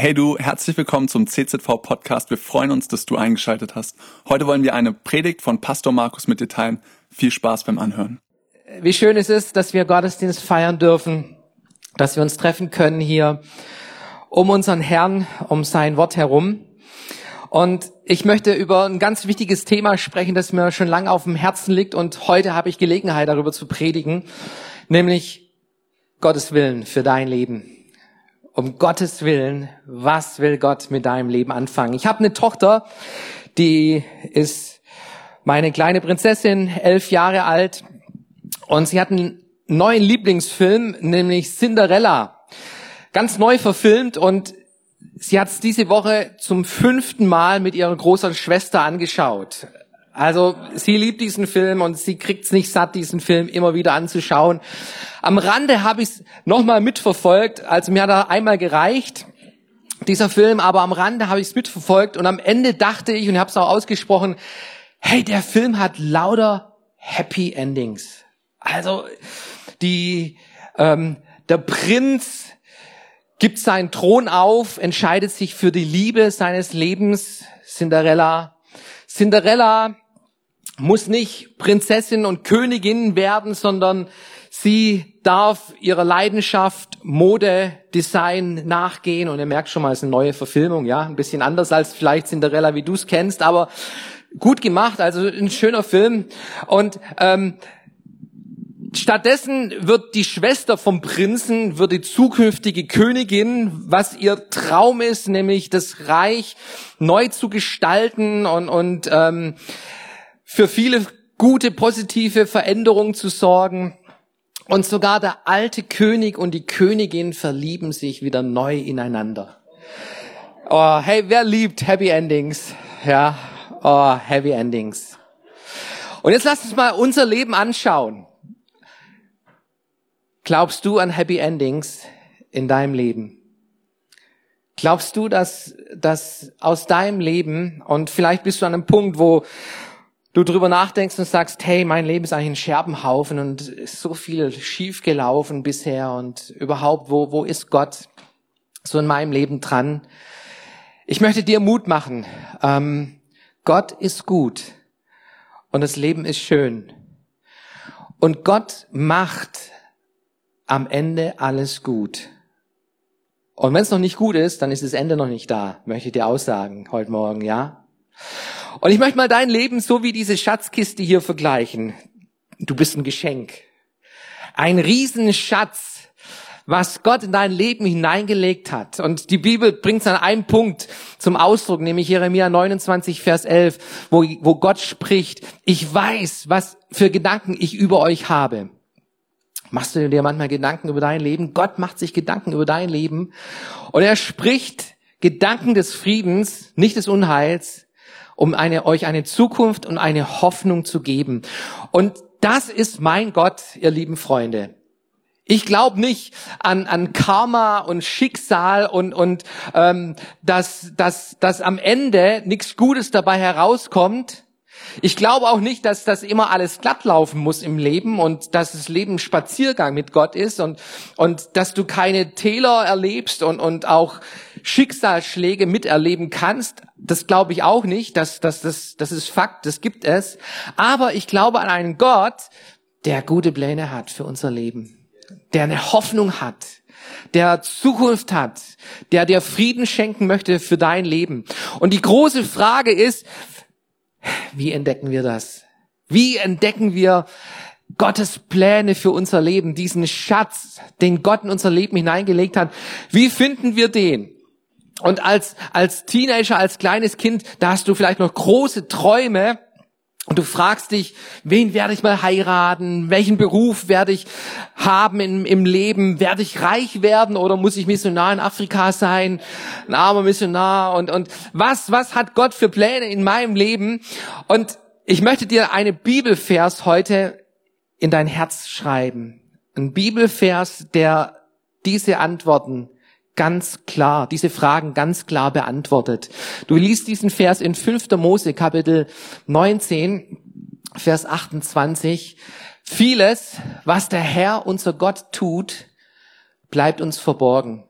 Hey du, herzlich willkommen zum CZV Podcast. Wir freuen uns, dass du eingeschaltet hast. Heute wollen wir eine Predigt von Pastor Markus mit dir teilen. Viel Spaß beim Anhören. Wie schön es ist, dass wir Gottesdienst feiern dürfen, dass wir uns treffen können hier um unseren Herrn, um sein Wort herum. Und ich möchte über ein ganz wichtiges Thema sprechen, das mir schon lange auf dem Herzen liegt und heute habe ich Gelegenheit darüber zu predigen, nämlich Gottes Willen für dein Leben um Gottes Willen, was will Gott mit deinem Leben anfangen? Ich habe eine Tochter, die ist meine kleine Prinzessin, elf Jahre alt, und sie hat einen neuen Lieblingsfilm, nämlich Cinderella, ganz neu verfilmt und sie hat es diese Woche zum fünften Mal mit ihrer großen Schwester angeschaut. Also sie liebt diesen Film und sie kriegt's nicht satt, diesen Film immer wieder anzuschauen. Am Rande habe ich es nochmal mitverfolgt, also mir hat er einmal gereicht, dieser Film, aber am Rande habe ich es mitverfolgt und am Ende dachte ich und habe es auch ausgesprochen, hey, der Film hat lauter Happy Endings. Also die ähm, der Prinz gibt seinen Thron auf, entscheidet sich für die Liebe seines Lebens, Cinderella. Cinderella muss nicht Prinzessin und Königin werden, sondern sie darf ihrer Leidenschaft Mode, Design nachgehen. Und ihr merkt schon mal, es ist eine neue Verfilmung, ja, ein bisschen anders als vielleicht Cinderella, wie du es kennst, aber gut gemacht, also ein schöner Film. Und ähm, Stattdessen wird die Schwester vom Prinzen, wird die zukünftige Königin, was ihr Traum ist, nämlich das Reich neu zu gestalten und, und ähm, für viele gute, positive Veränderungen zu sorgen. Und sogar der alte König und die Königin verlieben sich wieder neu ineinander. Oh, hey, wer liebt Happy Endings? Ja, oh, Happy Endings. Und jetzt lass uns mal unser Leben anschauen. Glaubst du an Happy Endings in deinem Leben? Glaubst du, dass, dass aus deinem Leben, und vielleicht bist du an einem Punkt, wo, du drüber nachdenkst und sagst, hey, mein Leben ist eigentlich ein Scherbenhaufen und ist so viel schief gelaufen bisher und überhaupt, wo, wo ist Gott so in meinem Leben dran? Ich möchte dir Mut machen. Ähm, Gott ist gut und das Leben ist schön. Und Gott macht am Ende alles gut. Und wenn es noch nicht gut ist, dann ist das Ende noch nicht da, möchte ich dir aussagen heute Morgen, ja? Und ich möchte mal dein Leben so wie diese Schatzkiste hier vergleichen. Du bist ein Geschenk. Ein Riesenschatz, was Gott in dein Leben hineingelegt hat. Und die Bibel bringt es an einem Punkt zum Ausdruck, nämlich Jeremia 29, Vers 11, wo, wo Gott spricht, ich weiß, was für Gedanken ich über euch habe. Machst du dir manchmal Gedanken über dein Leben? Gott macht sich Gedanken über dein Leben. Und er spricht Gedanken des Friedens, nicht des Unheils, um eine, euch eine Zukunft und eine Hoffnung zu geben. Und das ist mein Gott, ihr lieben Freunde. Ich glaube nicht an, an Karma und Schicksal und, und ähm, dass, dass, dass am Ende nichts Gutes dabei herauskommt. Ich glaube auch nicht, dass das immer alles glatt laufen muss im Leben und dass das Leben Spaziergang mit Gott ist und, und dass du keine Täler erlebst und, und auch Schicksalsschläge miterleben kannst. Das glaube ich auch nicht. Das, das, das, das ist Fakt, das gibt es. Aber ich glaube an einen Gott, der gute Pläne hat für unser Leben, der eine Hoffnung hat, der Zukunft hat, der dir Frieden schenken möchte für dein Leben. Und die große Frage ist, wie entdecken wir das? Wie entdecken wir Gottes Pläne für unser Leben, diesen Schatz, den Gott in unser Leben hineingelegt hat? Wie finden wir den? Und als, als Teenager, als kleines Kind, da hast du vielleicht noch große Träume und du fragst dich, wen werde ich mal heiraten? Welchen Beruf werde ich haben im, im Leben? Werde ich reich werden oder muss ich Missionar in Afrika sein? Ein armer Missionar und, und was, was hat Gott für Pläne in meinem Leben? Und ich möchte dir eine Bibelvers heute in dein Herz schreiben. Ein Bibelvers, der diese Antworten ganz klar, diese Fragen ganz klar beantwortet. Du liest diesen Vers in 5. Mose Kapitel 19, Vers 28. Vieles, was der Herr, unser Gott, tut, bleibt uns verborgen.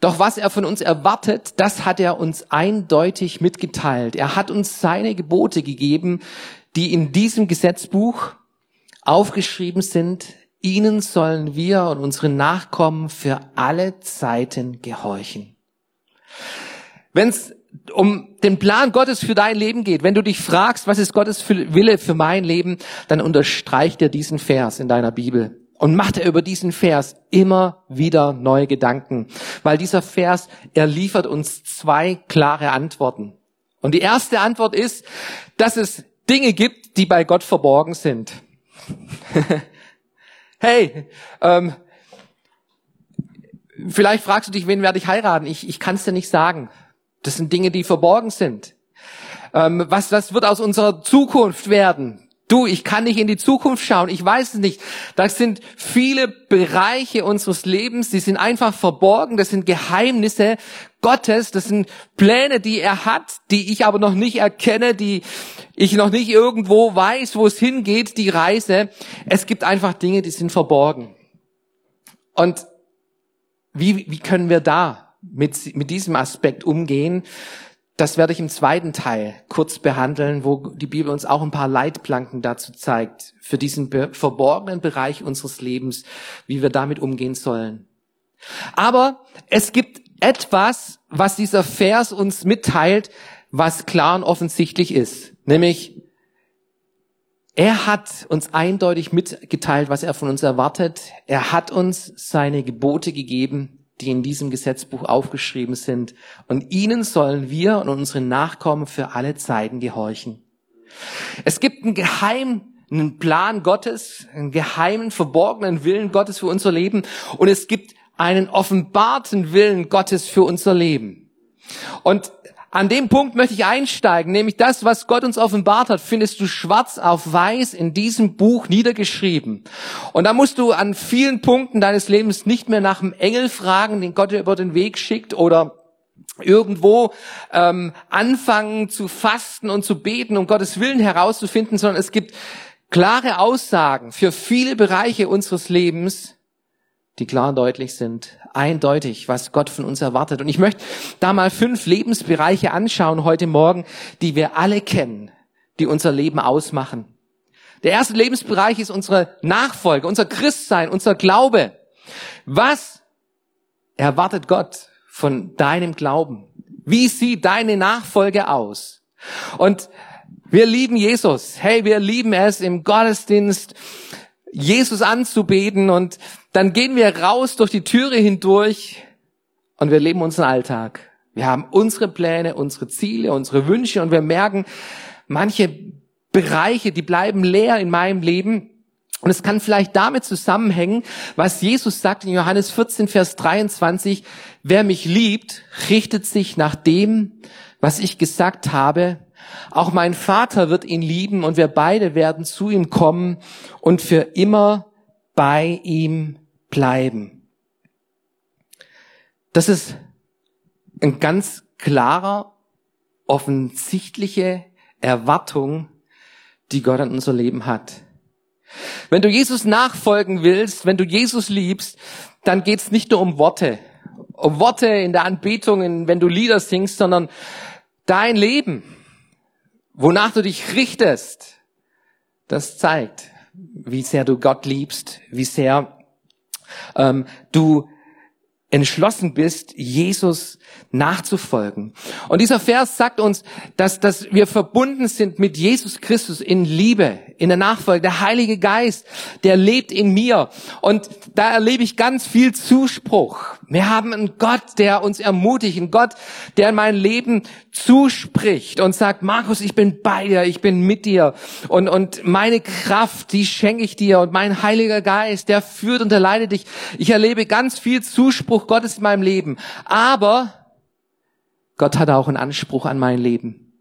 Doch was er von uns erwartet, das hat er uns eindeutig mitgeteilt. Er hat uns seine Gebote gegeben, die in diesem Gesetzbuch aufgeschrieben sind. Ihnen sollen wir und unsere Nachkommen für alle Zeiten gehorchen. Wenn es um den Plan Gottes für dein Leben geht, wenn du dich fragst, was ist Gottes Wille für mein Leben, dann unterstreicht er diesen Vers in deiner Bibel und macht er über diesen Vers immer wieder neue Gedanken, weil dieser Vers, er liefert uns zwei klare Antworten. Und die erste Antwort ist, dass es Dinge gibt, die bei Gott verborgen sind. hey, ähm, vielleicht fragst du dich, wen werde ich heiraten? Ich, ich kann es dir nicht sagen. Das sind Dinge, die verborgen sind. Ähm, was, was wird aus unserer Zukunft werden? Du, ich kann nicht in die Zukunft schauen, ich weiß es nicht. Das sind viele Bereiche unseres Lebens, die sind einfach verborgen, das sind Geheimnisse Gottes, das sind Pläne, die er hat, die ich aber noch nicht erkenne, die ich noch nicht irgendwo weiß, wo es hingeht, die Reise. Es gibt einfach Dinge, die sind verborgen. Und wie, wie können wir da mit, mit diesem Aspekt umgehen? Das werde ich im zweiten Teil kurz behandeln, wo die Bibel uns auch ein paar Leitplanken dazu zeigt, für diesen verborgenen Bereich unseres Lebens, wie wir damit umgehen sollen. Aber es gibt etwas, was dieser Vers uns mitteilt, was klar und offensichtlich ist. Nämlich, er hat uns eindeutig mitgeteilt, was er von uns erwartet. Er hat uns seine Gebote gegeben die in diesem Gesetzbuch aufgeschrieben sind. Und ihnen sollen wir und unsere Nachkommen für alle Zeiten gehorchen. Es gibt einen geheimen Plan Gottes, einen geheimen, verborgenen Willen Gottes für unser Leben. Und es gibt einen offenbarten Willen Gottes für unser Leben. Und an dem Punkt möchte ich einsteigen, nämlich das, was Gott uns offenbart hat, findest du schwarz auf weiß in diesem Buch niedergeschrieben. Und da musst du an vielen Punkten deines Lebens nicht mehr nach dem Engel fragen, den Gott dir über den Weg schickt oder irgendwo ähm, anfangen zu fasten und zu beten, um Gottes Willen herauszufinden, sondern es gibt klare Aussagen für viele Bereiche unseres Lebens, die klar und deutlich sind, eindeutig, was Gott von uns erwartet. Und ich möchte da mal fünf Lebensbereiche anschauen heute Morgen, die wir alle kennen, die unser Leben ausmachen. Der erste Lebensbereich ist unsere Nachfolge, unser Christsein, unser Glaube. Was erwartet Gott von deinem Glauben? Wie sieht deine Nachfolge aus? Und wir lieben Jesus. Hey, wir lieben es im Gottesdienst Jesus anzubeten und dann gehen wir raus durch die Türe hindurch und wir leben unseren Alltag. Wir haben unsere Pläne, unsere Ziele, unsere Wünsche und wir merken, manche Bereiche, die bleiben leer in meinem Leben. Und es kann vielleicht damit zusammenhängen, was Jesus sagt in Johannes 14, Vers 23, wer mich liebt, richtet sich nach dem, was ich gesagt habe auch mein Vater wird ihn lieben und wir beide werden zu ihm kommen und für immer bei ihm bleiben. Das ist ein ganz klarer, offensichtliche Erwartung, die Gott an unser Leben hat. Wenn du Jesus nachfolgen willst, wenn du Jesus liebst, dann geht's nicht nur um Worte, um Worte in der Anbetung, wenn du Lieder singst, sondern dein Leben, wonach du dich richtest, das zeigt, wie sehr du Gott liebst, wie sehr ähm, du entschlossen bist, Jesus nachzufolgen. Und dieser Vers sagt uns, dass, dass wir verbunden sind mit Jesus Christus in Liebe, in der Nachfolge. Der Heilige Geist, der lebt in mir. Und da erlebe ich ganz viel Zuspruch. Wir haben einen Gott, der uns ermutigt, einen Gott, der in mein Leben zuspricht und sagt, Markus, ich bin bei dir, ich bin mit dir. Und, und meine Kraft, die schenke ich dir. Und mein Heiliger Geist, der führt und der leitet dich. Ich erlebe ganz viel Zuspruch Gottes in meinem Leben. Aber Gott hat auch einen Anspruch an mein Leben.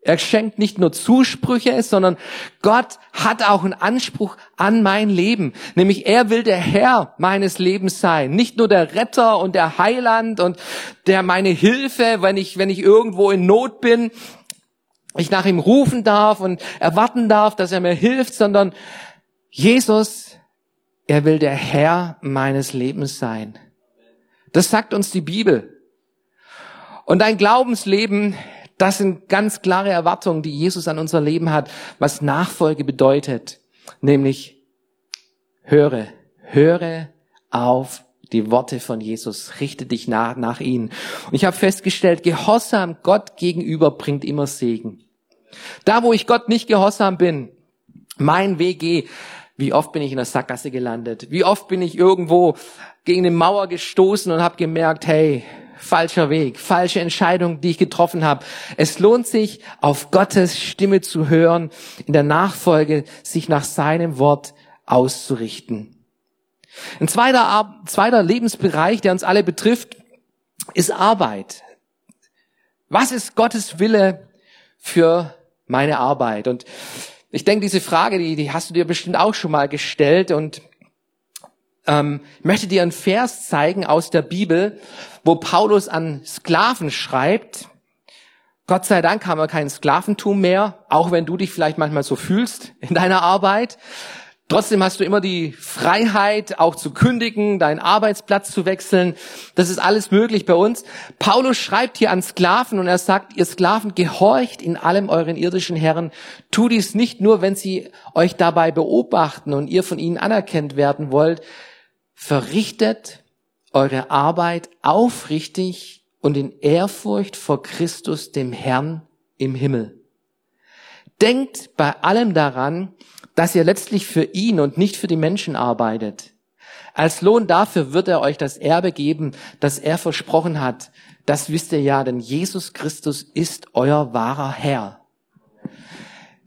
Er schenkt nicht nur Zusprüche, sondern Gott hat auch einen Anspruch an mein Leben. Nämlich er will der Herr meines Lebens sein. Nicht nur der Retter und der Heiland und der meine Hilfe, wenn ich, wenn ich irgendwo in Not bin, ich nach ihm rufen darf und erwarten darf, dass er mir hilft, sondern Jesus, er will der Herr meines Lebens sein. Das sagt uns die Bibel. Und dein Glaubensleben, das sind ganz klare Erwartungen, die Jesus an unser Leben hat, was Nachfolge bedeutet. Nämlich, höre, höre auf die Worte von Jesus, richte dich nach, nach ihnen. Und ich habe festgestellt, Gehorsam Gott gegenüber bringt immer Segen. Da, wo ich Gott nicht gehorsam bin, mein WG, wie oft bin ich in der Sackgasse gelandet? Wie oft bin ich irgendwo gegen eine Mauer gestoßen und habe gemerkt, hey, falscher Weg, falsche Entscheidung, die ich getroffen habe. Es lohnt sich, auf Gottes Stimme zu hören, in der Nachfolge sich nach seinem Wort auszurichten. Ein zweiter, zweiter Lebensbereich, der uns alle betrifft, ist Arbeit. Was ist Gottes Wille für meine Arbeit? Und ich denke, diese Frage, die, die hast du dir bestimmt auch schon mal gestellt und ähm, möchte dir einen Vers zeigen aus der Bibel, wo Paulus an Sklaven schreibt. Gott sei Dank haben wir kein Sklaventum mehr, auch wenn du dich vielleicht manchmal so fühlst in deiner Arbeit. Trotzdem hast du immer die Freiheit, auch zu kündigen, deinen Arbeitsplatz zu wechseln. Das ist alles möglich bei uns. Paulus schreibt hier an Sklaven und er sagt, ihr Sklaven, gehorcht in allem euren irdischen Herren. Tu dies nicht nur, wenn sie euch dabei beobachten und ihr von ihnen anerkannt werden wollt. Verrichtet eure Arbeit aufrichtig und in Ehrfurcht vor Christus, dem Herrn im Himmel. Denkt bei allem daran, dass ihr letztlich für ihn und nicht für die Menschen arbeitet. Als Lohn dafür wird er euch das Erbe geben, das er versprochen hat. Das wisst ihr ja, denn Jesus Christus ist euer wahrer Herr.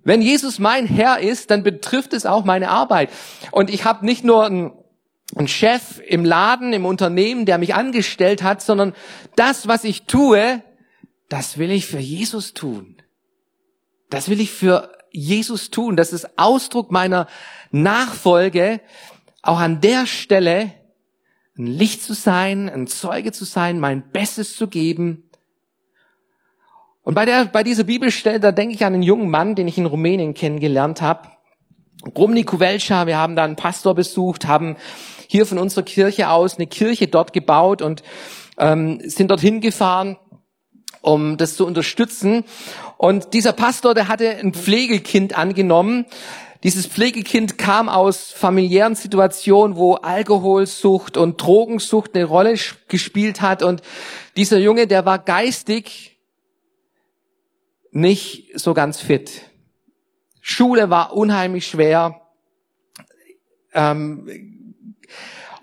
Wenn Jesus mein Herr ist, dann betrifft es auch meine Arbeit. Und ich habe nicht nur einen, einen Chef im Laden, im Unternehmen, der mich angestellt hat, sondern das, was ich tue, das will ich für Jesus tun. Das will ich für Jesus tun. Das ist Ausdruck meiner Nachfolge, auch an der Stelle ein Licht zu sein, ein Zeuge zu sein, mein Bestes zu geben. Und bei, der, bei dieser Bibelstelle, da denke ich an einen jungen Mann, den ich in Rumänien kennengelernt habe. Grumni Kuvelcha, wir haben da einen Pastor besucht, haben hier von unserer Kirche aus eine Kirche dort gebaut und ähm, sind dorthin gefahren um das zu unterstützen. Und dieser Pastor, der hatte ein Pflegekind angenommen. Dieses Pflegekind kam aus familiären Situationen, wo Alkoholsucht und Drogensucht eine Rolle gespielt hat. Und dieser Junge, der war geistig nicht so ganz fit. Schule war unheimlich schwer. Ähm,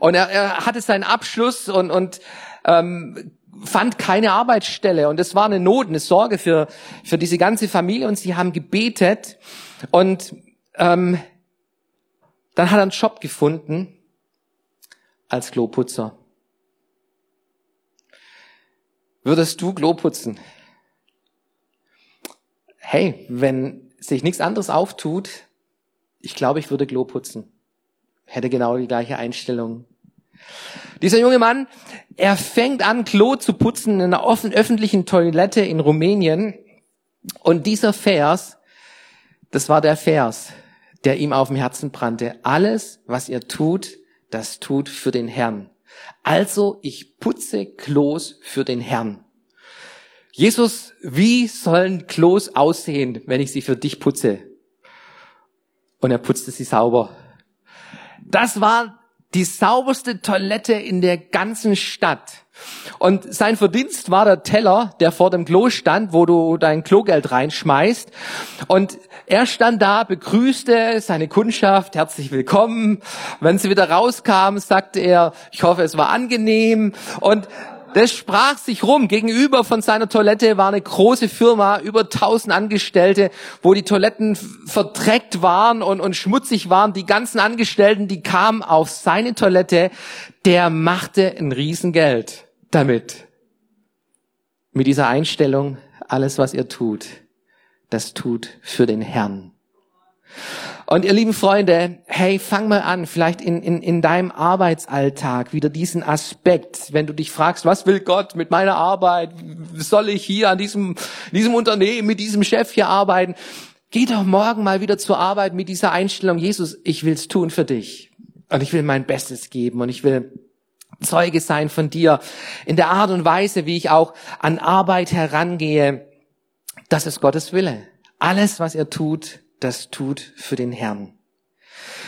und er, er hatte seinen Abschluss und, und ähm, fand keine Arbeitsstelle und es war eine Not, eine Sorge für, für diese ganze Familie und sie haben gebetet und ähm, dann hat er einen Job gefunden als Kloputzer. Würdest du Klo putzen? Hey, wenn sich nichts anderes auftut, ich glaube, ich würde Klo putzen. Hätte genau die gleiche Einstellung. Dieser junge Mann, er fängt an, Klo zu putzen in einer offen, öffentlichen Toilette in Rumänien. Und dieser Vers, das war der Vers, der ihm auf dem Herzen brannte. Alles, was ihr tut, das tut für den Herrn. Also ich putze Klos für den Herrn. Jesus, wie sollen Klos aussehen, wenn ich sie für dich putze? Und er putzte sie sauber. Das war die sauberste Toilette in der ganzen Stadt. Und sein Verdienst war der Teller, der vor dem Klo stand, wo du dein Klogeld reinschmeißt. Und er stand da, begrüßte seine Kundschaft, herzlich willkommen. Wenn sie wieder rauskam, sagte er, ich hoffe, es war angenehm. Und das sprach sich rum. Gegenüber von seiner Toilette war eine große Firma, über tausend Angestellte, wo die Toiletten verdreckt waren und, und schmutzig waren. Die ganzen Angestellten, die kamen auf seine Toilette. Der machte ein Riesengeld damit. Mit dieser Einstellung, alles was ihr tut, das tut für den Herrn. Und ihr lieben Freunde, hey, fang mal an, vielleicht in, in, in deinem Arbeitsalltag wieder diesen Aspekt, wenn du dich fragst, was will Gott mit meiner Arbeit? Soll ich hier an diesem, diesem Unternehmen, mit diesem Chef hier arbeiten? Geh doch morgen mal wieder zur Arbeit mit dieser Einstellung, Jesus, ich will's tun für dich. Und ich will mein Bestes geben und ich will Zeuge sein von dir. In der Art und Weise, wie ich auch an Arbeit herangehe. Das ist Gottes Wille. Alles, was er tut, das tut für den Herrn.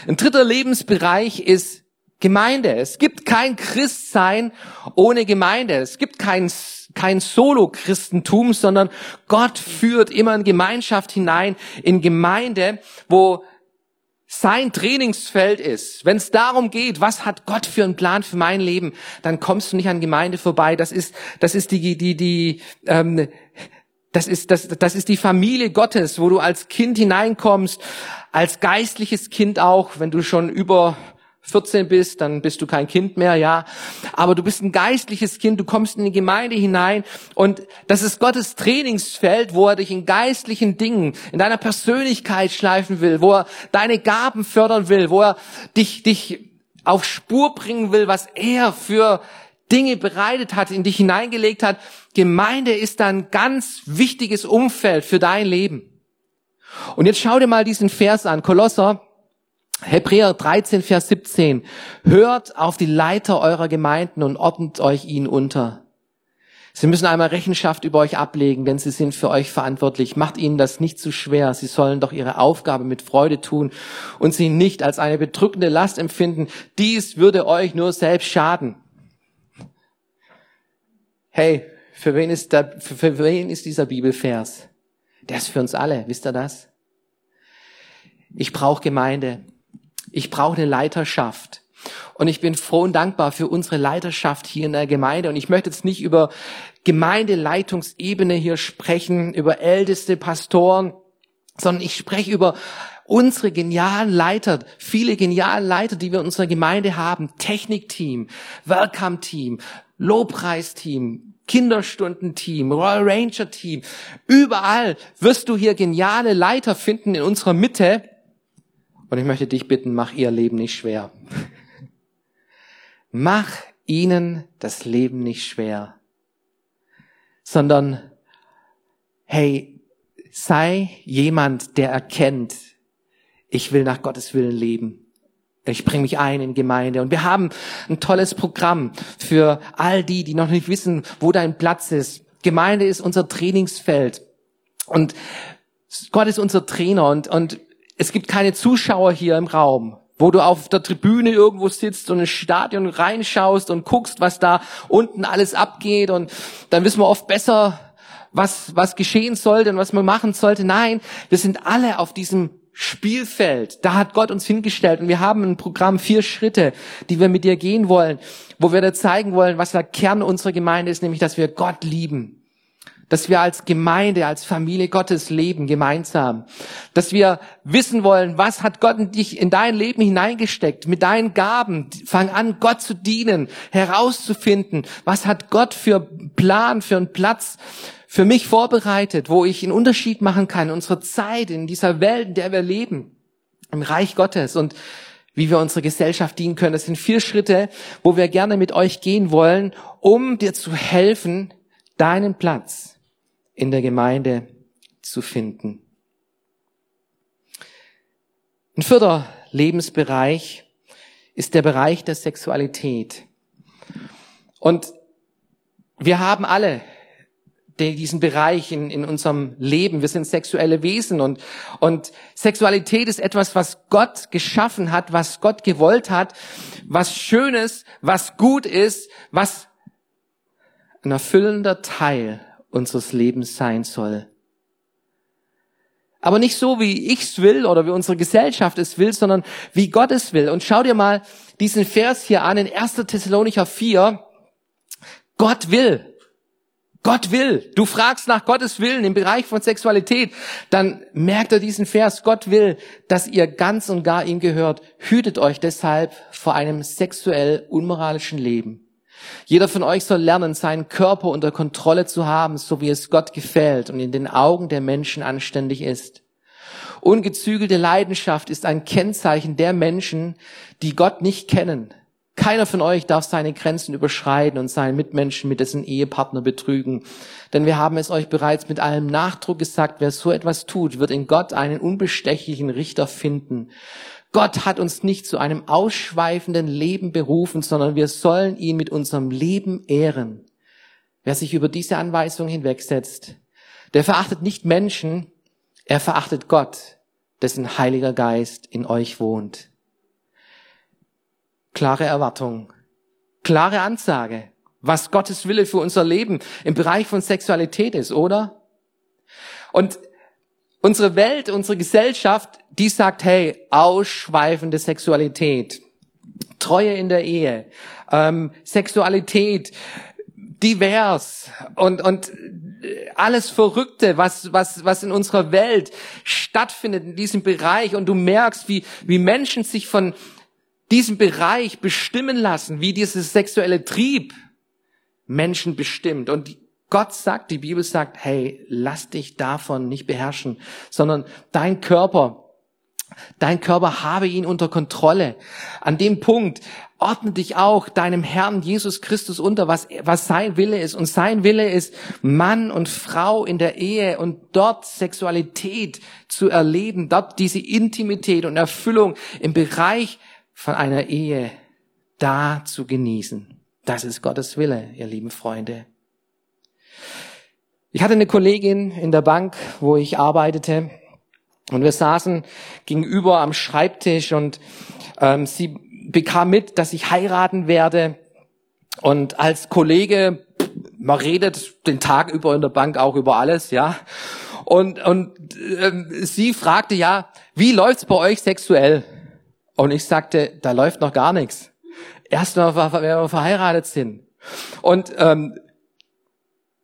Ein dritter Lebensbereich ist Gemeinde. Es gibt kein Christsein ohne Gemeinde. Es gibt kein, kein Solo-Christentum, sondern Gott führt immer in Gemeinschaft hinein, in Gemeinde, wo sein Trainingsfeld ist, wenn es darum geht, was hat Gott für einen Plan für mein Leben, dann kommst du nicht an Gemeinde vorbei. Das ist, das ist die, die, die, ähm, das ist, das, das ist die Familie Gottes, wo du als Kind hineinkommst, als geistliches Kind auch, wenn du schon über 14 bist, dann bist du kein Kind mehr, ja. Aber du bist ein geistliches Kind, du kommst in die Gemeinde hinein und das ist Gottes Trainingsfeld, wo er dich in geistlichen Dingen, in deiner Persönlichkeit schleifen will, wo er deine Gaben fördern will, wo er dich, dich auf Spur bringen will, was er für Dinge bereitet hat, in dich hineingelegt hat. Gemeinde ist ein ganz wichtiges Umfeld für dein Leben. Und jetzt schau dir mal diesen Vers an, Kolosser Hebräer 13, Vers 17. Hört auf die Leiter eurer Gemeinden und ordnet euch ihnen unter. Sie müssen einmal Rechenschaft über euch ablegen, denn sie sind für euch verantwortlich. Macht ihnen das nicht zu schwer. Sie sollen doch ihre Aufgabe mit Freude tun und sie nicht als eine bedrückende Last empfinden. Dies würde euch nur selbst schaden. Hey, für wen ist, der, für, für wen ist dieser Bibelvers? Der ist für uns alle. Wisst ihr das? Ich brauche Gemeinde. Ich brauche eine Leiterschaft. Und ich bin froh und dankbar für unsere Leiterschaft hier in der Gemeinde. Und ich möchte jetzt nicht über Gemeindeleitungsebene hier sprechen, über älteste Pastoren, sondern ich spreche über unsere genialen Leiter, viele geniale Leiter, die wir in unserer Gemeinde haben. Technikteam, Welcome-Team, Lobpreisteam, Kinderstundenteam, Royal Ranger Team. Überall wirst du hier geniale Leiter finden in unserer Mitte. Und ich möchte dich bitten, mach ihr Leben nicht schwer. mach ihnen das Leben nicht schwer, sondern hey, sei jemand, der erkennt, ich will nach Gottes Willen leben. Ich bringe mich ein in Gemeinde. Und wir haben ein tolles Programm für all die, die noch nicht wissen, wo dein Platz ist. Gemeinde ist unser Trainingsfeld. Und Gott ist unser Trainer. Und, und es gibt keine Zuschauer hier im Raum, wo du auf der Tribüne irgendwo sitzt und ins Stadion reinschaust und guckst, was da unten alles abgeht und dann wissen wir oft besser, was, was geschehen sollte und was man machen sollte. Nein, wir sind alle auf diesem Spielfeld. Da hat Gott uns hingestellt und wir haben ein Programm, vier Schritte, die wir mit dir gehen wollen, wo wir dir zeigen wollen, was der Kern unserer Gemeinde ist, nämlich, dass wir Gott lieben. Dass wir als Gemeinde, als Familie Gottes leben gemeinsam, dass wir wissen wollen, was hat Gott in dich, in dein Leben hineingesteckt, mit deinen Gaben, fang an, Gott zu dienen, herauszufinden, was hat Gott für Plan, für einen Platz für mich vorbereitet, wo ich einen Unterschied machen kann in unserer Zeit, in dieser Welt, in der wir leben, im Reich Gottes und wie wir unserer Gesellschaft dienen können. Das sind vier Schritte, wo wir gerne mit euch gehen wollen, um dir zu helfen, deinen Platz in der Gemeinde zu finden. Ein vierter Lebensbereich ist der Bereich der Sexualität. Und wir haben alle diesen Bereich in, in unserem Leben. Wir sind sexuelle Wesen und, und Sexualität ist etwas, was Gott geschaffen hat, was Gott gewollt hat, was Schönes, was gut ist, was ein erfüllender Teil unseres Lebens sein soll. Aber nicht so, wie ich's will oder wie unsere Gesellschaft es will, sondern wie Gott es will. Und schau dir mal diesen Vers hier an in 1. Thessalonicher 4. Gott will. Gott will. Du fragst nach Gottes Willen im Bereich von Sexualität, dann merkt er diesen Vers. Gott will, dass ihr ganz und gar ihm gehört. Hütet euch deshalb vor einem sexuell unmoralischen Leben. Jeder von euch soll lernen, seinen Körper unter Kontrolle zu haben, so wie es Gott gefällt und in den Augen der Menschen anständig ist. Ungezügelte Leidenschaft ist ein Kennzeichen der Menschen, die Gott nicht kennen. Keiner von euch darf seine Grenzen überschreiten und seinen Mitmenschen mit dessen Ehepartner betrügen. Denn wir haben es euch bereits mit allem Nachdruck gesagt, wer so etwas tut, wird in Gott einen unbestechlichen Richter finden. Gott hat uns nicht zu einem ausschweifenden Leben berufen, sondern wir sollen ihn mit unserem Leben ehren. Wer sich über diese Anweisung hinwegsetzt, der verachtet nicht Menschen, er verachtet Gott, dessen Heiliger Geist in euch wohnt. Klare Erwartung, klare Ansage, was Gottes Wille für unser Leben im Bereich von Sexualität ist, oder? Und unsere Welt, unsere Gesellschaft, die sagt, hey, ausschweifende Sexualität, Treue in der Ehe, ähm, Sexualität, divers und, und alles Verrückte, was, was, was in unserer Welt stattfindet in diesem Bereich. Und du merkst, wie, wie Menschen sich von diesem Bereich bestimmen lassen, wie dieses sexuelle Trieb Menschen bestimmt. Und Gott sagt, die Bibel sagt, hey, lass dich davon nicht beherrschen, sondern dein Körper, dein Körper habe ihn unter Kontrolle. An dem Punkt ordne dich auch deinem Herrn Jesus Christus unter, was, was sein Wille ist. Und sein Wille ist, Mann und Frau in der Ehe und dort Sexualität zu erleben, dort diese Intimität und Erfüllung im Bereich von einer Ehe da zu genießen. Das ist Gottes Wille, ihr lieben Freunde. Ich hatte eine Kollegin in der Bank, wo ich arbeitete, und wir saßen gegenüber am Schreibtisch und ähm, sie bekam mit, dass ich heiraten werde. Und als Kollege, man redet den Tag über in der Bank auch über alles, ja. Und, und ähm, sie fragte ja, wie läuft's bei euch sexuell? Und ich sagte, da läuft noch gar nichts. Erst mal, wenn wir verheiratet sind. Und ähm,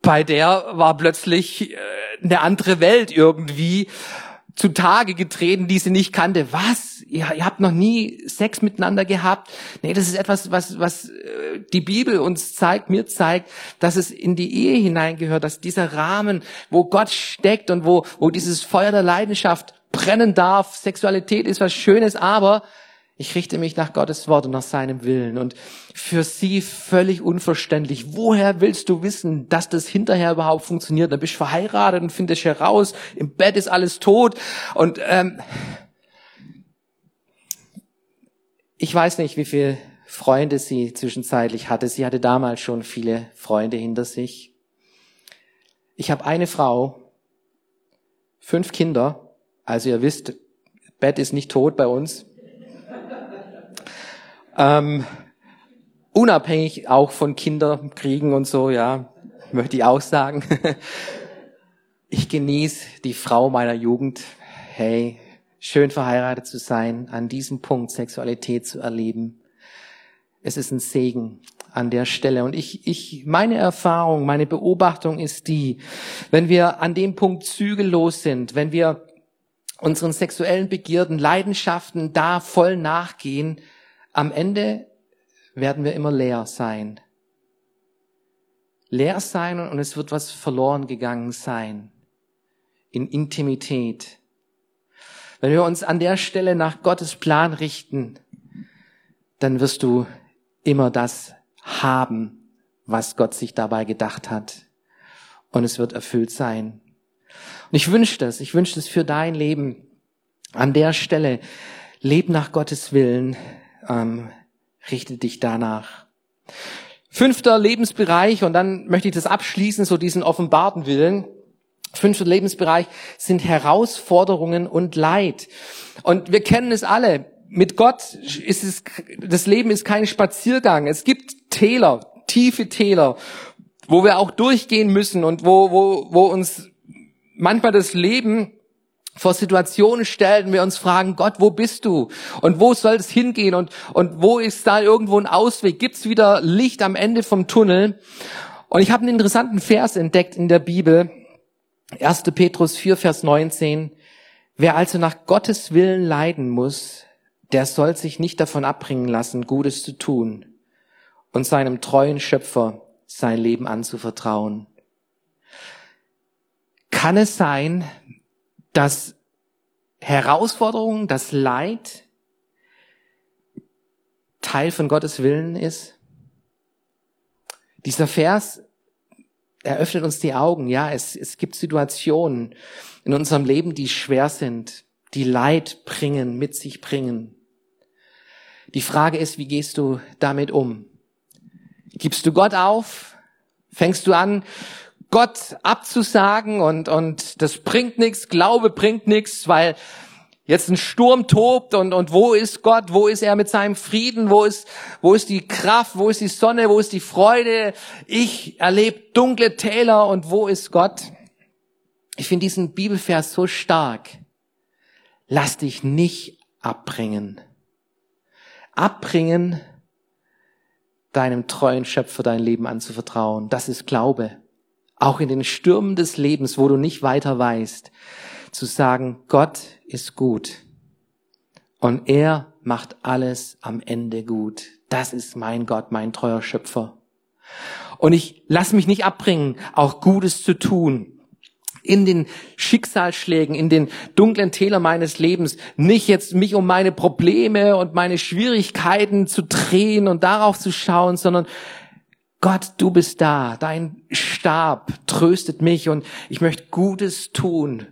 bei der war plötzlich äh, eine andere Welt irgendwie zutage getreten, die sie nicht kannte. Was? Ihr, ihr habt noch nie Sex miteinander gehabt? Nee, das ist etwas, was, was äh, die Bibel uns zeigt, mir zeigt, dass es in die Ehe hineingehört, dass dieser Rahmen, wo Gott steckt und wo, wo dieses Feuer der Leidenschaft brennen darf. Sexualität ist was Schönes, aber ich richte mich nach Gottes Wort und nach seinem Willen. Und für sie völlig unverständlich. Woher willst du wissen, dass das hinterher überhaupt funktioniert? Da bist du verheiratet und findest heraus, im Bett ist alles tot. Und ähm, ich weiß nicht, wie viele Freunde sie zwischenzeitlich hatte. Sie hatte damals schon viele Freunde hinter sich. Ich habe eine Frau, fünf Kinder. Also ihr wisst, Bett ist nicht tot bei uns. Ähm, unabhängig auch von Kinderkriegen und so, ja, möchte ich auch sagen. Ich genieße die Frau meiner Jugend. Hey, schön verheiratet zu sein, an diesem Punkt Sexualität zu erleben. Es ist ein Segen an der Stelle. Und ich, ich, meine Erfahrung, meine Beobachtung ist die, wenn wir an dem Punkt zügellos sind, wenn wir unseren sexuellen Begierden, Leidenschaften da voll nachgehen, am Ende werden wir immer leer sein. Leer sein und es wird was verloren gegangen sein. In Intimität. Wenn wir uns an der Stelle nach Gottes Plan richten, dann wirst du immer das haben, was Gott sich dabei gedacht hat. Und es wird erfüllt sein. Und ich wünsche das, ich wünsche das für dein Leben. An der Stelle, leb nach Gottes Willen, ähm, richte dich danach. Fünfter Lebensbereich, und dann möchte ich das abschließen, so diesen offenbarten Willen. Fünfter Lebensbereich sind Herausforderungen und Leid. Und wir kennen es alle. Mit Gott ist es, das Leben ist kein Spaziergang. Es gibt Täler, tiefe Täler, wo wir auch durchgehen müssen und wo, wo, wo uns manchmal das Leben vor Situationen stellen wir uns fragen, Gott, wo bist du? Und wo soll es hingehen? Und, und wo ist da irgendwo ein Ausweg? Gibt es wieder Licht am Ende vom Tunnel? Und ich habe einen interessanten Vers entdeckt in der Bibel. 1. Petrus 4, Vers 19. Wer also nach Gottes Willen leiden muss, der soll sich nicht davon abbringen lassen, Gutes zu tun und seinem treuen Schöpfer sein Leben anzuvertrauen. Kann es sein, dass Herausforderungen, das Leid Teil von Gottes Willen ist? Dieser Vers eröffnet uns die Augen. Ja, es, es gibt Situationen in unserem Leben, die schwer sind, die Leid bringen, mit sich bringen. Die Frage ist, wie gehst du damit um? Gibst du Gott auf? Fängst du an, Gott abzusagen und, und das bringt nichts, Glaube bringt nichts, weil jetzt ein Sturm tobt und, und wo ist Gott, wo ist er mit seinem Frieden, wo ist, wo ist die Kraft, wo ist die Sonne, wo ist die Freude, ich erlebe dunkle Täler und wo ist Gott? Ich finde diesen Bibelvers so stark. Lass dich nicht abbringen. Abbringen, deinem treuen Schöpfer dein Leben anzuvertrauen, das ist Glaube auch in den Stürmen des Lebens, wo du nicht weiter weißt, zu sagen, Gott ist gut und er macht alles am Ende gut. Das ist mein Gott, mein treuer Schöpfer. Und ich lass mich nicht abbringen, auch Gutes zu tun. In den Schicksalsschlägen, in den dunklen Tälern meines Lebens, nicht jetzt mich um meine Probleme und meine Schwierigkeiten zu drehen und darauf zu schauen, sondern Gott, du bist da, dein Stab tröstet mich und ich möchte Gutes tun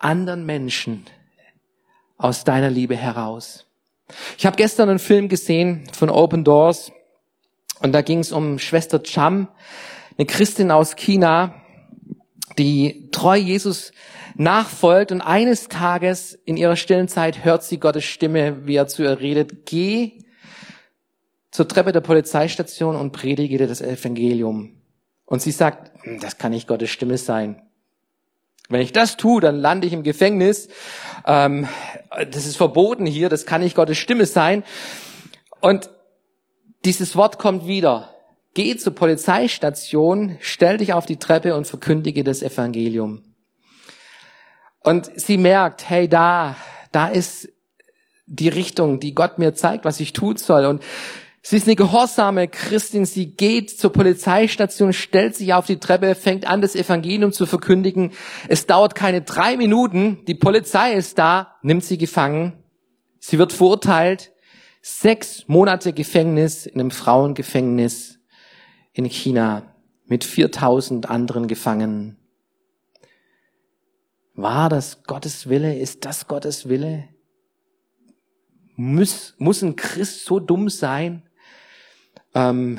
anderen Menschen aus deiner Liebe heraus. Ich habe gestern einen Film gesehen von Open Doors und da ging es um Schwester Cham, eine Christin aus China, die treu Jesus nachfolgt und eines Tages in ihrer stillen Zeit hört sie Gottes Stimme, wie er zu ihr redet, geh zur Treppe der Polizeistation und predige das Evangelium. Und sie sagt, hm, das kann nicht Gottes Stimme sein. Wenn ich das tue, dann lande ich im Gefängnis. Ähm, das ist verboten hier, das kann nicht Gottes Stimme sein. Und dieses Wort kommt wieder. Geh zur Polizeistation, stell dich auf die Treppe und verkündige das Evangelium. Und sie merkt, hey, da, da ist die Richtung, die Gott mir zeigt, was ich tun soll. Und Sie ist eine gehorsame Christin. Sie geht zur Polizeistation, stellt sich auf die Treppe, fängt an, das Evangelium zu verkündigen. Es dauert keine drei Minuten. Die Polizei ist da, nimmt sie gefangen. Sie wird verurteilt. Sechs Monate Gefängnis in einem Frauengefängnis in China mit 4000 anderen Gefangenen. War das Gottes Wille? Ist das Gottes Wille? Muss, muss ein Christ so dumm sein, ähm,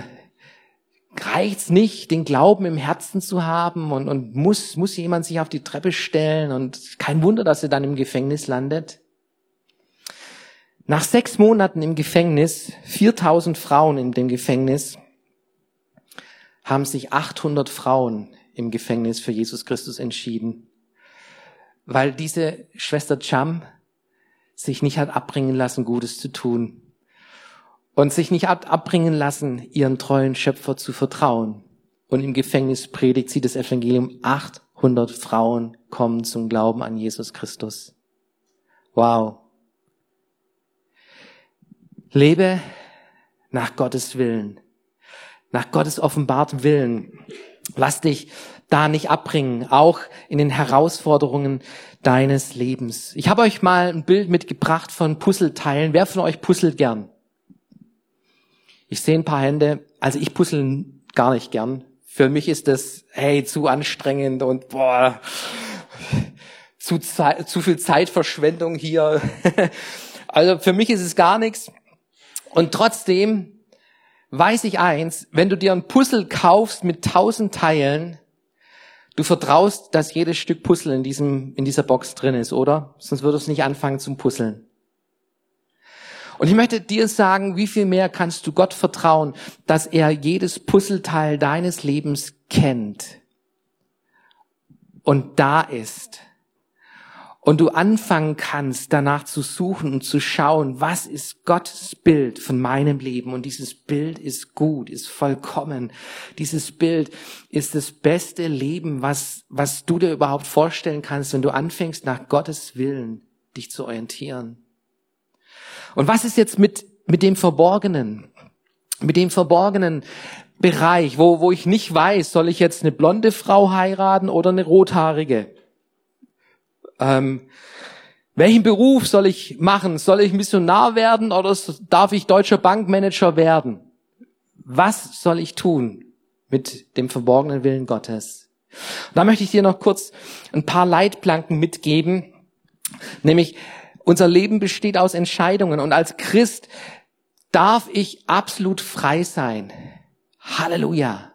reicht's nicht, den Glauben im Herzen zu haben und, und muss, muss jemand sich auf die Treppe stellen und kein Wunder, dass er dann im Gefängnis landet. Nach sechs Monaten im Gefängnis, 4000 Frauen in dem Gefängnis, haben sich 800 Frauen im Gefängnis für Jesus Christus entschieden, weil diese Schwester Cham sich nicht hat abbringen lassen, Gutes zu tun und sich nicht abbringen lassen, ihren treuen Schöpfer zu vertrauen. Und im Gefängnis predigt sie das Evangelium. 800 Frauen kommen zum Glauben an Jesus Christus. Wow. Lebe nach Gottes Willen, nach Gottes offenbartem Willen. Lass dich da nicht abbringen, auch in den Herausforderungen deines Lebens. Ich habe euch mal ein Bild mitgebracht von Puzzleteilen. Wer von euch puzzelt gern? Ich sehe ein paar Hände, also ich puzzle gar nicht gern. Für mich ist das, hey, zu anstrengend und boah, zu, zu viel Zeitverschwendung hier. also für mich ist es gar nichts. Und trotzdem weiß ich eins, wenn du dir ein Puzzle kaufst mit tausend Teilen, du vertraust, dass jedes Stück Puzzle in diesem, in dieser Box drin ist, oder? Sonst würdest du nicht anfangen zum Puzzeln. Und ich möchte dir sagen, wie viel mehr kannst du Gott vertrauen, dass er jedes Puzzleteil deines Lebens kennt und da ist. Und du anfangen kannst, danach zu suchen und zu schauen, was ist Gottes Bild von meinem Leben? Und dieses Bild ist gut, ist vollkommen. Dieses Bild ist das beste Leben, was, was du dir überhaupt vorstellen kannst, wenn du anfängst, nach Gottes Willen dich zu orientieren. Und was ist jetzt mit, mit dem Verborgenen? Mit dem verborgenen Bereich, wo, wo ich nicht weiß, soll ich jetzt eine blonde Frau heiraten oder eine rothaarige? Ähm, welchen Beruf soll ich machen? Soll ich Missionar werden oder darf ich deutscher Bankmanager werden? Was soll ich tun mit dem verborgenen Willen Gottes? Und da möchte ich dir noch kurz ein paar Leitplanken mitgeben, nämlich unser Leben besteht aus Entscheidungen und als Christ darf ich absolut frei sein. Halleluja.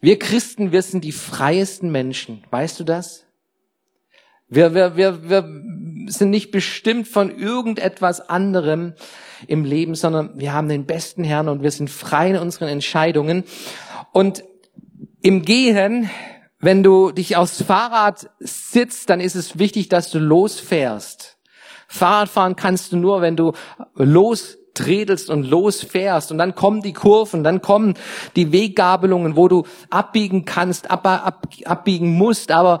Wir Christen, wir sind die freiesten Menschen. Weißt du das? Wir, wir, wir, wir sind nicht bestimmt von irgendetwas anderem im Leben, sondern wir haben den besten Herrn und wir sind frei in unseren Entscheidungen. Und im Gehen, wenn du dich aufs Fahrrad sitzt, dann ist es wichtig, dass du losfährst. Fahrradfahren kannst du nur, wenn du lostredelst und losfährst. Und dann kommen die Kurven, dann kommen die Weggabelungen, wo du abbiegen kannst, ab, ab, abbiegen musst. Aber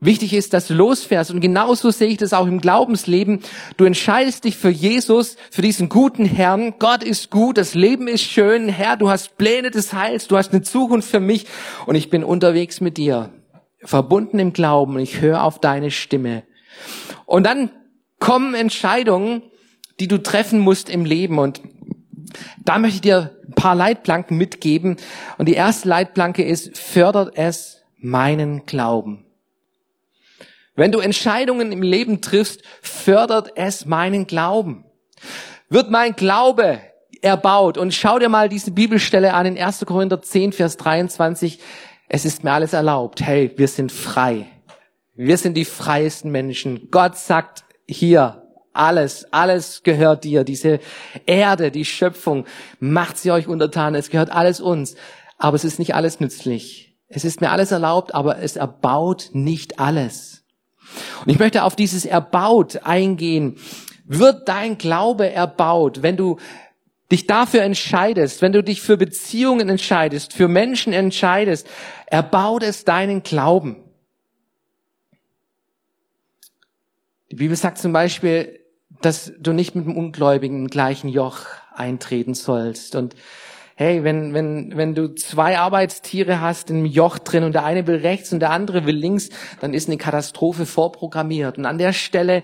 Wichtig ist, dass du losfährst. Und genauso sehe ich das auch im Glaubensleben. Du entscheidest dich für Jesus, für diesen guten Herrn. Gott ist gut, das Leben ist schön. Herr, du hast Pläne des Heils, du hast eine Zukunft für mich und ich bin unterwegs mit dir. Verbunden im Glauben und ich höre auf deine Stimme. Und dann kommen Entscheidungen, die du treffen musst im Leben. Und da möchte ich dir ein paar Leitplanken mitgeben. Und die erste Leitplanke ist, fördert es meinen Glauben. Wenn du Entscheidungen im Leben triffst, fördert es meinen Glauben. Wird mein Glaube erbaut. Und schau dir mal diese Bibelstelle an in 1. Korinther 10, Vers 23. Es ist mir alles erlaubt. Hey, wir sind frei. Wir sind die freiesten Menschen. Gott sagt hier, alles, alles gehört dir. Diese Erde, die Schöpfung, macht sie euch untertan. Es gehört alles uns. Aber es ist nicht alles nützlich. Es ist mir alles erlaubt, aber es erbaut nicht alles. Und ich möchte auf dieses erbaut eingehen. Wird dein Glaube erbaut, wenn du dich dafür entscheidest, wenn du dich für Beziehungen entscheidest, für Menschen entscheidest, erbaut es deinen Glauben. Die Bibel sagt zum Beispiel, dass du nicht mit dem Ungläubigen im gleichen Joch eintreten sollst. Und hey, wenn, wenn, wenn du zwei Arbeitstiere hast im Joch drin und der eine will rechts und der andere will links, dann ist eine Katastrophe vorprogrammiert. Und an der Stelle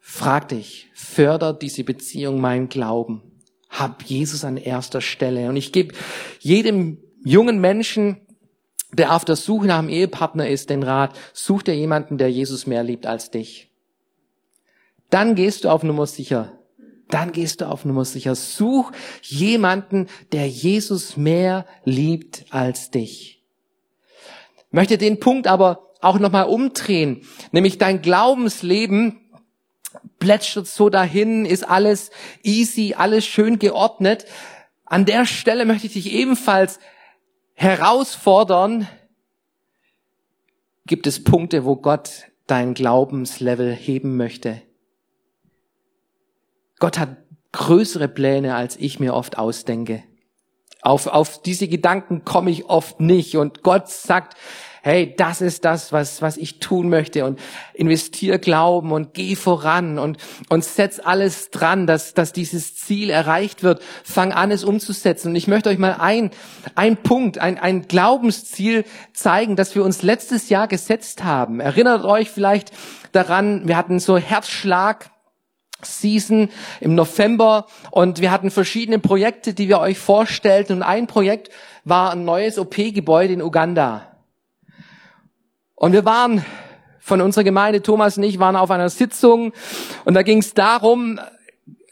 frag dich, fördert diese Beziehung meinen Glauben? Hab Jesus an erster Stelle. Und ich gebe jedem jungen Menschen, der auf der Suche nach einem Ehepartner ist, den Rat, such dir jemanden, der Jesus mehr liebt als dich. Dann gehst du auf Nummer sicher dann gehst du auf Nummer sicher. Such jemanden, der Jesus mehr liebt als dich. Ich möchte den Punkt aber auch nochmal umdrehen, nämlich dein Glaubensleben plätschert so dahin, ist alles easy, alles schön geordnet. An der Stelle möchte ich dich ebenfalls herausfordern, gibt es Punkte, wo Gott dein Glaubenslevel heben möchte. Gott hat größere Pläne, als ich mir oft ausdenke. Auf, auf diese Gedanken komme ich oft nicht. Und Gott sagt, hey, das ist das, was, was ich tun möchte. Und investier Glauben und geh voran und, und setz alles dran, dass, dass dieses Ziel erreicht wird. Fang an, es umzusetzen. Und ich möchte euch mal ein, ein Punkt, ein, ein Glaubensziel zeigen, das wir uns letztes Jahr gesetzt haben. Erinnert euch vielleicht daran, wir hatten so Herzschlag Season im November und wir hatten verschiedene Projekte, die wir euch vorstellten und ein Projekt war ein neues OP-Gebäude in Uganda. Und wir waren von unserer Gemeinde, Thomas und ich, waren auf einer Sitzung und da ging es darum,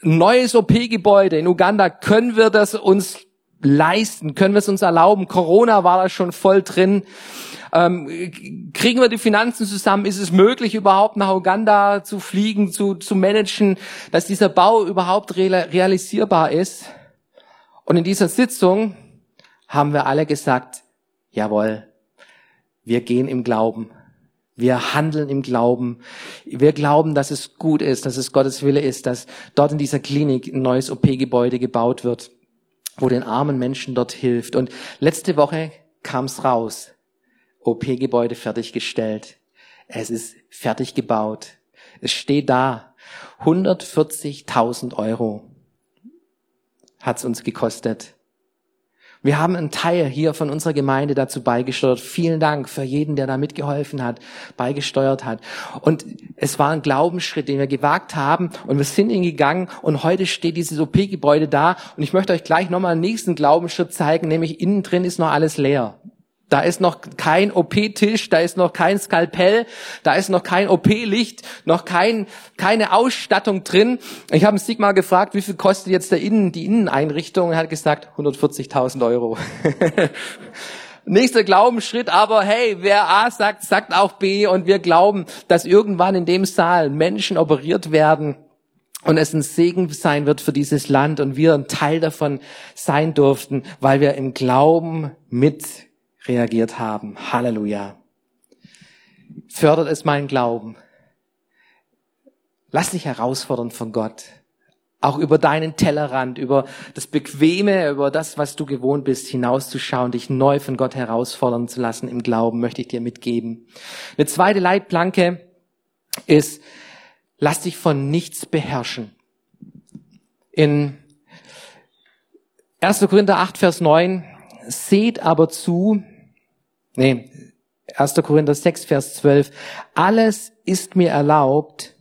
neues OP-Gebäude in Uganda, können wir das uns leisten? Können wir es uns erlauben? Corona war da schon voll drin. Ähm, kriegen wir die Finanzen zusammen? Ist es möglich, überhaupt nach Uganda zu fliegen, zu, zu managen, dass dieser Bau überhaupt realisierbar ist? Und in dieser Sitzung haben wir alle gesagt, jawohl, wir gehen im Glauben. Wir handeln im Glauben. Wir glauben, dass es gut ist, dass es Gottes Wille ist, dass dort in dieser Klinik ein neues OP-Gebäude gebaut wird, wo den armen Menschen dort hilft. Und letzte Woche kam es raus. OP-Gebäude fertiggestellt. Es ist fertig gebaut. Es steht da. 140.000 Euro hat's uns gekostet. Wir haben einen Teil hier von unserer Gemeinde dazu beigesteuert. Vielen Dank für jeden, der da mitgeholfen hat, beigesteuert hat. Und es war ein Glaubensschritt, den wir gewagt haben und wir sind ihn gegangen und heute steht dieses OP-Gebäude da und ich möchte euch gleich nochmal einen nächsten Glaubensschritt zeigen, nämlich innen drin ist noch alles leer. Da ist noch kein OP-Tisch, da ist noch kein Skalpell, da ist noch kein OP-Licht, noch kein, keine Ausstattung drin. Ich habe Sigmar gefragt, wie viel kostet jetzt der Innen, die Inneneinrichtung? Er hat gesagt, 140.000 Euro. Nächster Glaubensschritt, aber hey, wer A sagt, sagt auch B und wir glauben, dass irgendwann in dem Saal Menschen operiert werden, und es ein Segen sein wird für dieses Land und wir ein Teil davon sein durften, weil wir im Glauben mit reagiert haben. Halleluja. Fördert es meinen Glauben. Lass dich herausfordern von Gott. Auch über deinen Tellerrand, über das Bequeme, über das, was du gewohnt bist, hinauszuschauen, dich neu von Gott herausfordern zu lassen im Glauben, möchte ich dir mitgeben. Eine zweite Leitplanke ist, lass dich von nichts beherrschen. In 1. Korinther 8, Vers 9, seht aber zu, Nee, 1. Korinther 6, Vers 12. Alles ist mir erlaubt,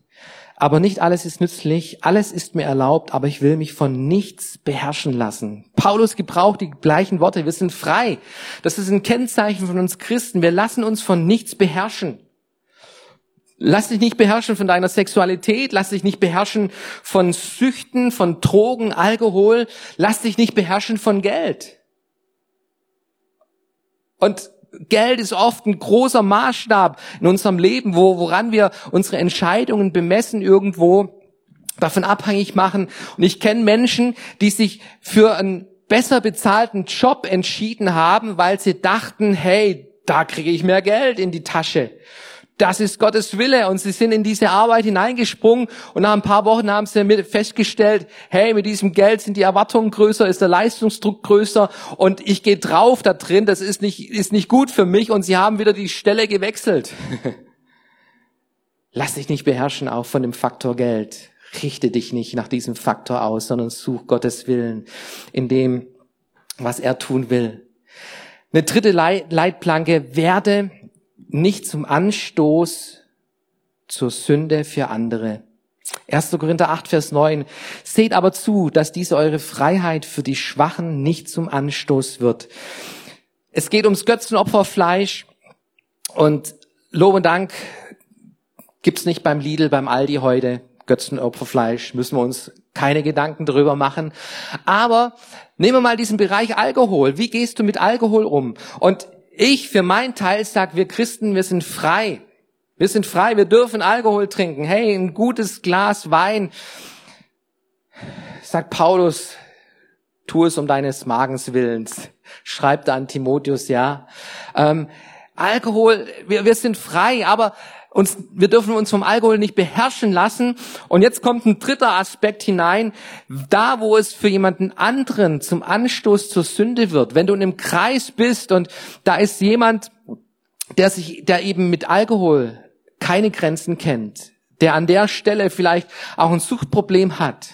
aber nicht alles ist nützlich. Alles ist mir erlaubt, aber ich will mich von nichts beherrschen lassen. Paulus gebraucht die gleichen Worte. Wir sind frei. Das ist ein Kennzeichen von uns Christen. Wir lassen uns von nichts beherrschen. Lass dich nicht beherrschen von deiner Sexualität, lass dich nicht beherrschen von Süchten, von Drogen, Alkohol, lass dich nicht beherrschen von Geld. Und Geld ist oft ein großer Maßstab in unserem Leben, wo, woran wir unsere Entscheidungen bemessen irgendwo, davon abhängig machen. Und ich kenne Menschen, die sich für einen besser bezahlten Job entschieden haben, weil sie dachten, hey, da kriege ich mehr Geld in die Tasche das ist Gottes Wille. Und sie sind in diese Arbeit hineingesprungen und nach ein paar Wochen haben sie festgestellt, hey, mit diesem Geld sind die Erwartungen größer, ist der Leistungsdruck größer und ich gehe drauf da drin, das ist nicht, ist nicht gut für mich und sie haben wieder die Stelle gewechselt. Lass dich nicht beherrschen auch von dem Faktor Geld. Richte dich nicht nach diesem Faktor aus, sondern such Gottes Willen in dem, was er tun will. Eine dritte Leitplanke, werde nicht zum Anstoß zur Sünde für andere. 1. Korinther 8, Vers 9. Seht aber zu, dass diese eure Freiheit für die Schwachen nicht zum Anstoß wird. Es geht ums Götzenopferfleisch und Lob und Dank gibt's nicht beim Lidl, beim Aldi heute. Götzenopferfleisch, müssen wir uns keine Gedanken darüber machen. Aber nehmen wir mal diesen Bereich Alkohol. Wie gehst du mit Alkohol um? Und ich für meinen Teil sag, wir Christen, wir sind frei. Wir sind frei, wir dürfen Alkohol trinken. Hey, ein gutes Glas Wein. Sagt Paulus, tu es um deines Magens Willens. Schreibt an Timotheus, ja. Ähm, Alkohol, wir, wir sind frei, aber uns, wir dürfen uns vom Alkohol nicht beherrschen lassen. Und jetzt kommt ein dritter Aspekt hinein. Da, wo es für jemanden anderen zum Anstoß zur Sünde wird, wenn du in einem Kreis bist und da ist jemand, der sich, der eben mit Alkohol keine Grenzen kennt, der an der Stelle vielleicht auch ein Suchtproblem hat,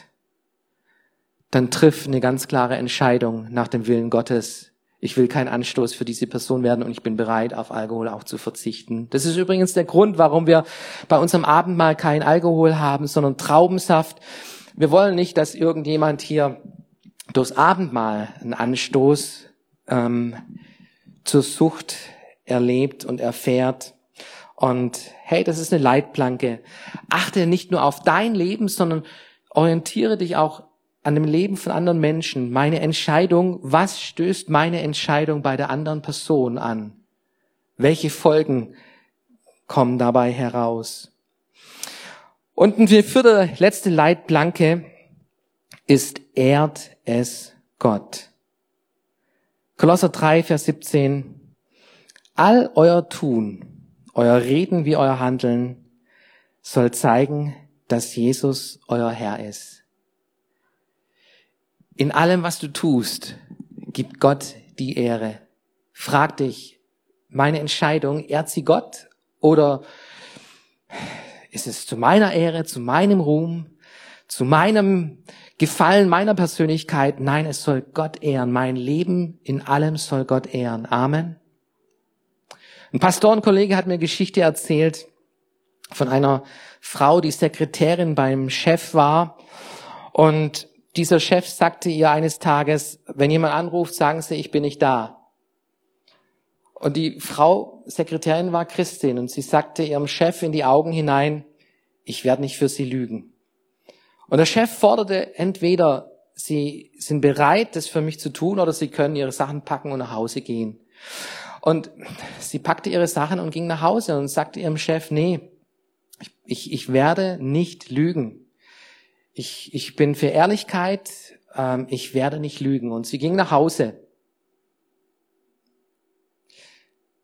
dann triff eine ganz klare Entscheidung nach dem Willen Gottes ich will kein Anstoß für diese Person werden und ich bin bereit, auf Alkohol auch zu verzichten. Das ist übrigens der Grund, warum wir bei unserem Abendmahl kein Alkohol haben, sondern Traubensaft. Wir wollen nicht, dass irgendjemand hier durchs Abendmahl einen Anstoß ähm, zur Sucht erlebt und erfährt. Und hey, das ist eine Leitplanke. Achte nicht nur auf dein Leben, sondern orientiere dich auch an dem Leben von anderen Menschen, meine Entscheidung, was stößt meine Entscheidung bei der anderen Person an? Welche Folgen kommen dabei heraus? Und eine vierte, letzte Leitplanke ist, ehrt es Gott. Kolosser 3, Vers 17. All euer Tun, euer Reden wie euer Handeln soll zeigen, dass Jesus euer Herr ist. In allem, was du tust, gibt Gott die Ehre. Frag dich, meine Entscheidung, ehrt sie Gott oder ist es zu meiner Ehre, zu meinem Ruhm, zu meinem Gefallen meiner Persönlichkeit? Nein, es soll Gott ehren. Mein Leben in allem soll Gott ehren. Amen. Ein Pastorenkollege hat mir Geschichte erzählt von einer Frau, die Sekretärin beim Chef war und dieser Chef sagte ihr eines Tages, wenn jemand anruft, sagen Sie, ich bin nicht da. Und die Frau Sekretärin war Christin und sie sagte ihrem Chef in die Augen hinein, ich werde nicht für sie lügen. Und der Chef forderte entweder, sie sind bereit, das für mich zu tun, oder sie können ihre Sachen packen und nach Hause gehen. Und sie packte ihre Sachen und ging nach Hause und sagte ihrem Chef, nee, ich, ich werde nicht lügen. Ich, ich bin für Ehrlichkeit, ähm, ich werde nicht lügen. Und sie ging nach Hause.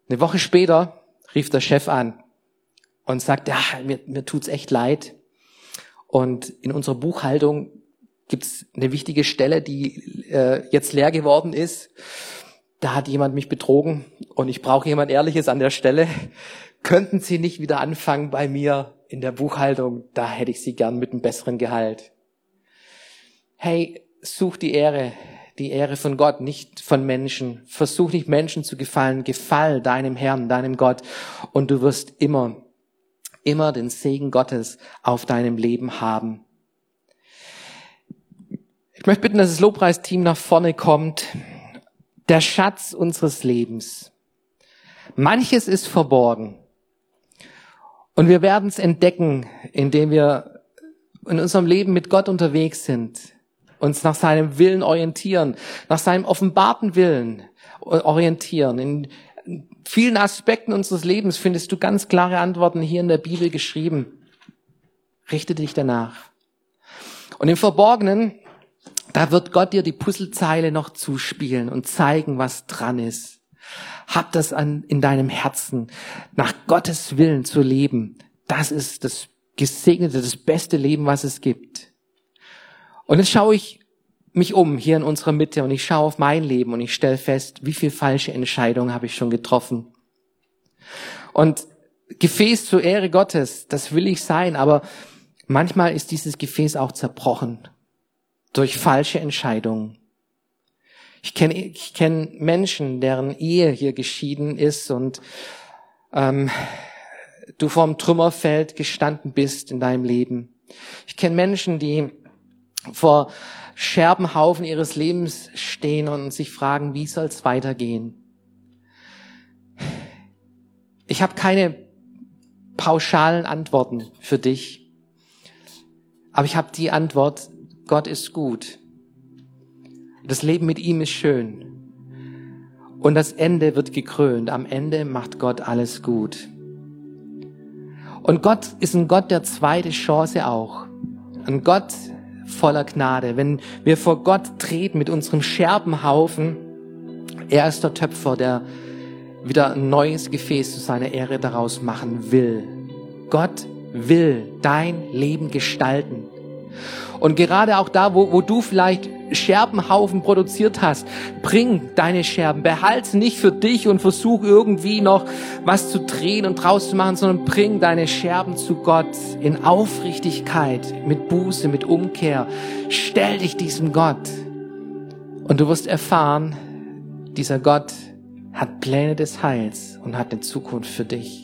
Eine Woche später rief der Chef an und sagte, ja, mir, mir tut's echt leid. Und in unserer Buchhaltung gibt's eine wichtige Stelle, die äh, jetzt leer geworden ist. Da hat jemand mich betrogen und ich brauche jemand Ehrliches an der Stelle. Könnten Sie nicht wieder anfangen bei mir in der Buchhaltung? Da hätte ich Sie gern mit einem besseren Gehalt. Hey, such die Ehre, die Ehre von Gott, nicht von Menschen. Versuch nicht Menschen zu gefallen. Gefall deinem Herrn, deinem Gott. Und du wirst immer, immer den Segen Gottes auf deinem Leben haben. Ich möchte bitten, dass das Lobpreisteam nach vorne kommt. Der Schatz unseres Lebens. Manches ist verborgen. Und wir werden es entdecken, indem wir in unserem Leben mit Gott unterwegs sind uns nach seinem Willen orientieren, nach seinem offenbarten Willen orientieren. In vielen Aspekten unseres Lebens findest du ganz klare Antworten hier in der Bibel geschrieben. Richte dich danach. Und im Verborgenen, da wird Gott dir die Puzzlezeile noch zuspielen und zeigen, was dran ist. Hab das an, in deinem Herzen, nach Gottes Willen zu leben. Das ist das gesegnete, das beste Leben, was es gibt. Und jetzt schaue ich mich um hier in unserer Mitte und ich schaue auf mein Leben und ich stelle fest, wie viel falsche Entscheidungen habe ich schon getroffen. Und Gefäß zur Ehre Gottes, das will ich sein, aber manchmal ist dieses Gefäß auch zerbrochen durch falsche Entscheidungen. Ich kenne ich kenn Menschen, deren Ehe hier geschieden ist und ähm, du vorm Trümmerfeld gestanden bist in deinem Leben. Ich kenne Menschen, die vor Scherbenhaufen ihres Lebens stehen und sich fragen, wie soll es weitergehen? Ich habe keine pauschalen Antworten für dich, aber ich habe die Antwort, Gott ist gut. Das Leben mit ihm ist schön. Und das Ende wird gekrönt. Am Ende macht Gott alles gut. Und Gott ist ein Gott der zweite Chance auch. Ein Gott, voller Gnade. Wenn wir vor Gott treten mit unserem Scherbenhaufen, er ist der Töpfer, der wieder ein neues Gefäß zu seiner Ehre daraus machen will. Gott will dein Leben gestalten. Und gerade auch da, wo, wo du vielleicht Scherbenhaufen produziert hast, bring deine Scherben, behalte nicht für dich und versuch irgendwie noch was zu drehen und draus zu machen, sondern bring deine Scherben zu Gott in Aufrichtigkeit, mit Buße, mit Umkehr. Stell dich diesem Gott und du wirst erfahren, dieser Gott hat Pläne des Heils und hat eine Zukunft für dich.